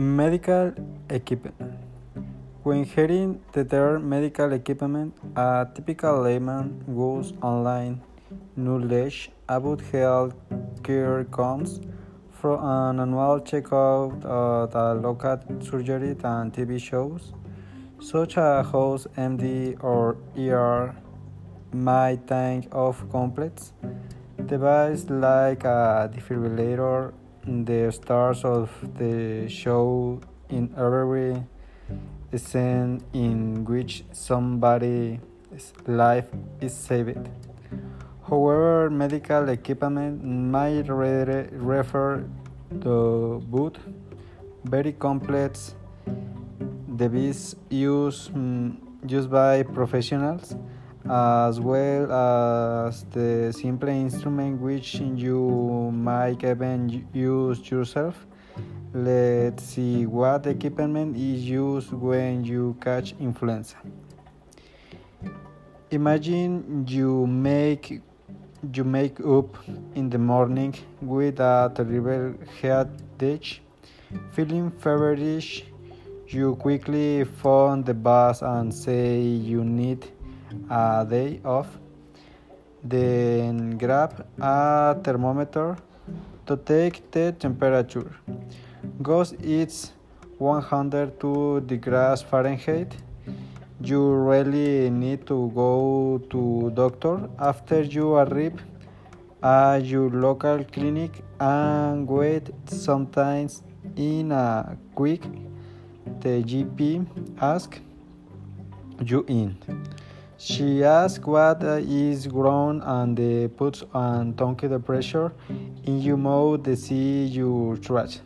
Medical equipment. When hearing the term medical equipment, a typical layman goes online knowledge about health care comes from an annual checkout at a local surgery and TV shows, such as House MD or ER might think of complex device like a defibrillator the stars of the show in every scene in which somebody's life is saved. However, medical equipment might re refer to both very complex devices used, um, used by professionals as well as the simple instrument which you might even use yourself. Let's see what equipment is used when you catch influenza. Imagine you make you make up in the morning with a terrible headache, feeling feverish. You quickly phone the bus and say you need a day off. Then grab a thermometer to take the temperature. Goes it's 102 degrees Fahrenheit. You really need to go to doctor after you arrive at your local clinic and wait sometimes in a quick the GP ask you in. She asks what is wrong and puts on tongue depressor in your mouth to see your trash.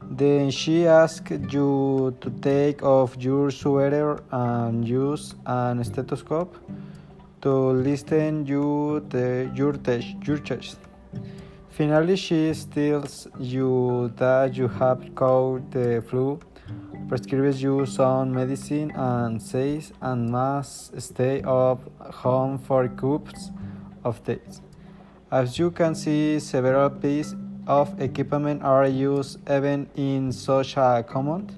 Then she asks you to take off your sweater and use an stethoscope to listen you the, your, your chest. Finally, she tells you that you have caught the flu prescribes you some medicine and says and must stay up home for couple of days. As you can see, several pieces of equipment are used even in such a common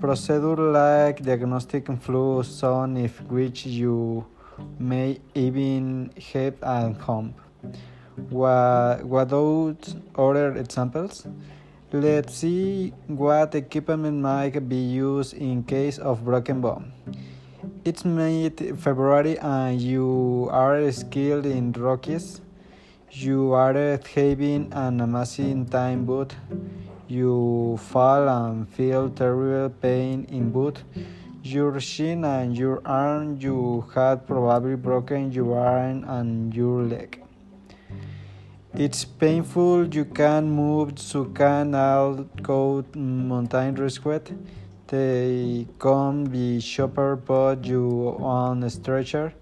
procedure like diagnostic flu zone if which you may even have at home. Those other examples? Let's see what equipment might be used in case of broken bone. It's mid February and you are skilled in rockies. You are having an amazing time but you fall and feel terrible pain in both your shin and your arm. You had probably broken your arm and your leg. It's painful, you can't move, you can out go mountain rescue. They can be chopper, but you on a stretcher.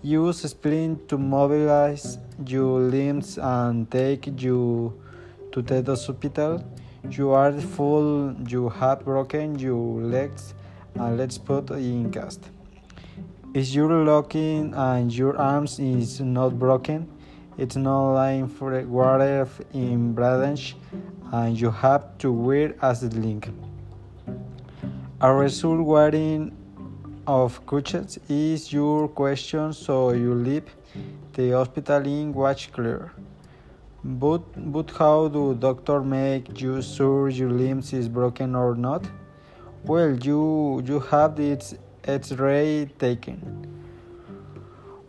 Use splint to mobilize your limbs and take you to the hospital. You are full, you have broken your legs, and let's put in cast. Is your locking and your arms is not broken? It's not lying for water in branch and you have to wear as a link. A result wearing of crutches is your question so you leave the hospital in watch clear. But, but how do doctor make you sure your limbs is broken or not? Well, you you have its X-ray taken.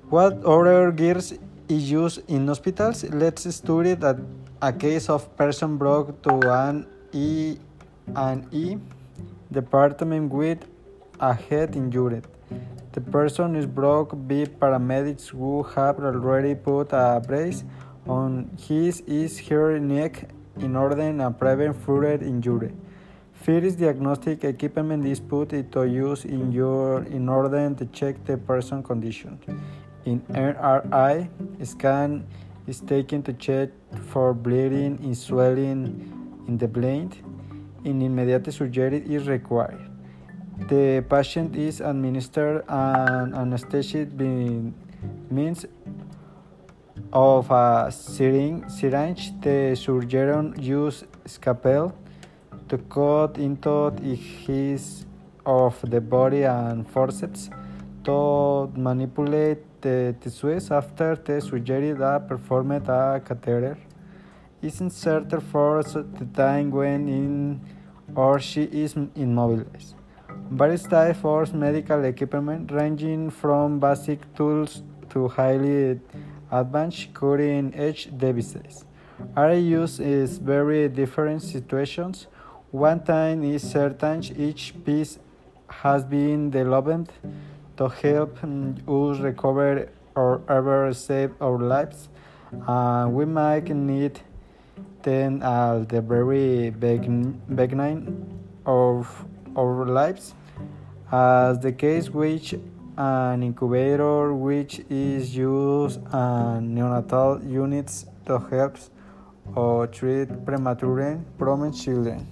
What other gears is used in hospitals. Let's study that a case of person brought to an E and E department with a head injury. The person is brought by paramedics who have already put a brace on his is her neck in order to prevent further injury. First diagnostic equipment is put into use in your in order to check the person condition. In MRI scan is taken to check for bleeding and swelling in the brain. In immediate surgery is required. The patient is administered an anesthetic means of a syringe. The surgeon uses scalpel to cut into his of the body and forceps to manipulate the tissues after the surgery that performed a catheter is inserted for the time when in or she is immobilized. Various types of medical equipment ranging from basic tools to highly advanced cutting edge devices are used in very different situations. One time is certain each piece has been developed to help us recover or ever save our lives. Uh, we might need then at the very beginning of our lives, as the case which an incubator which is used in neonatal units to help or treat premature pregnant children.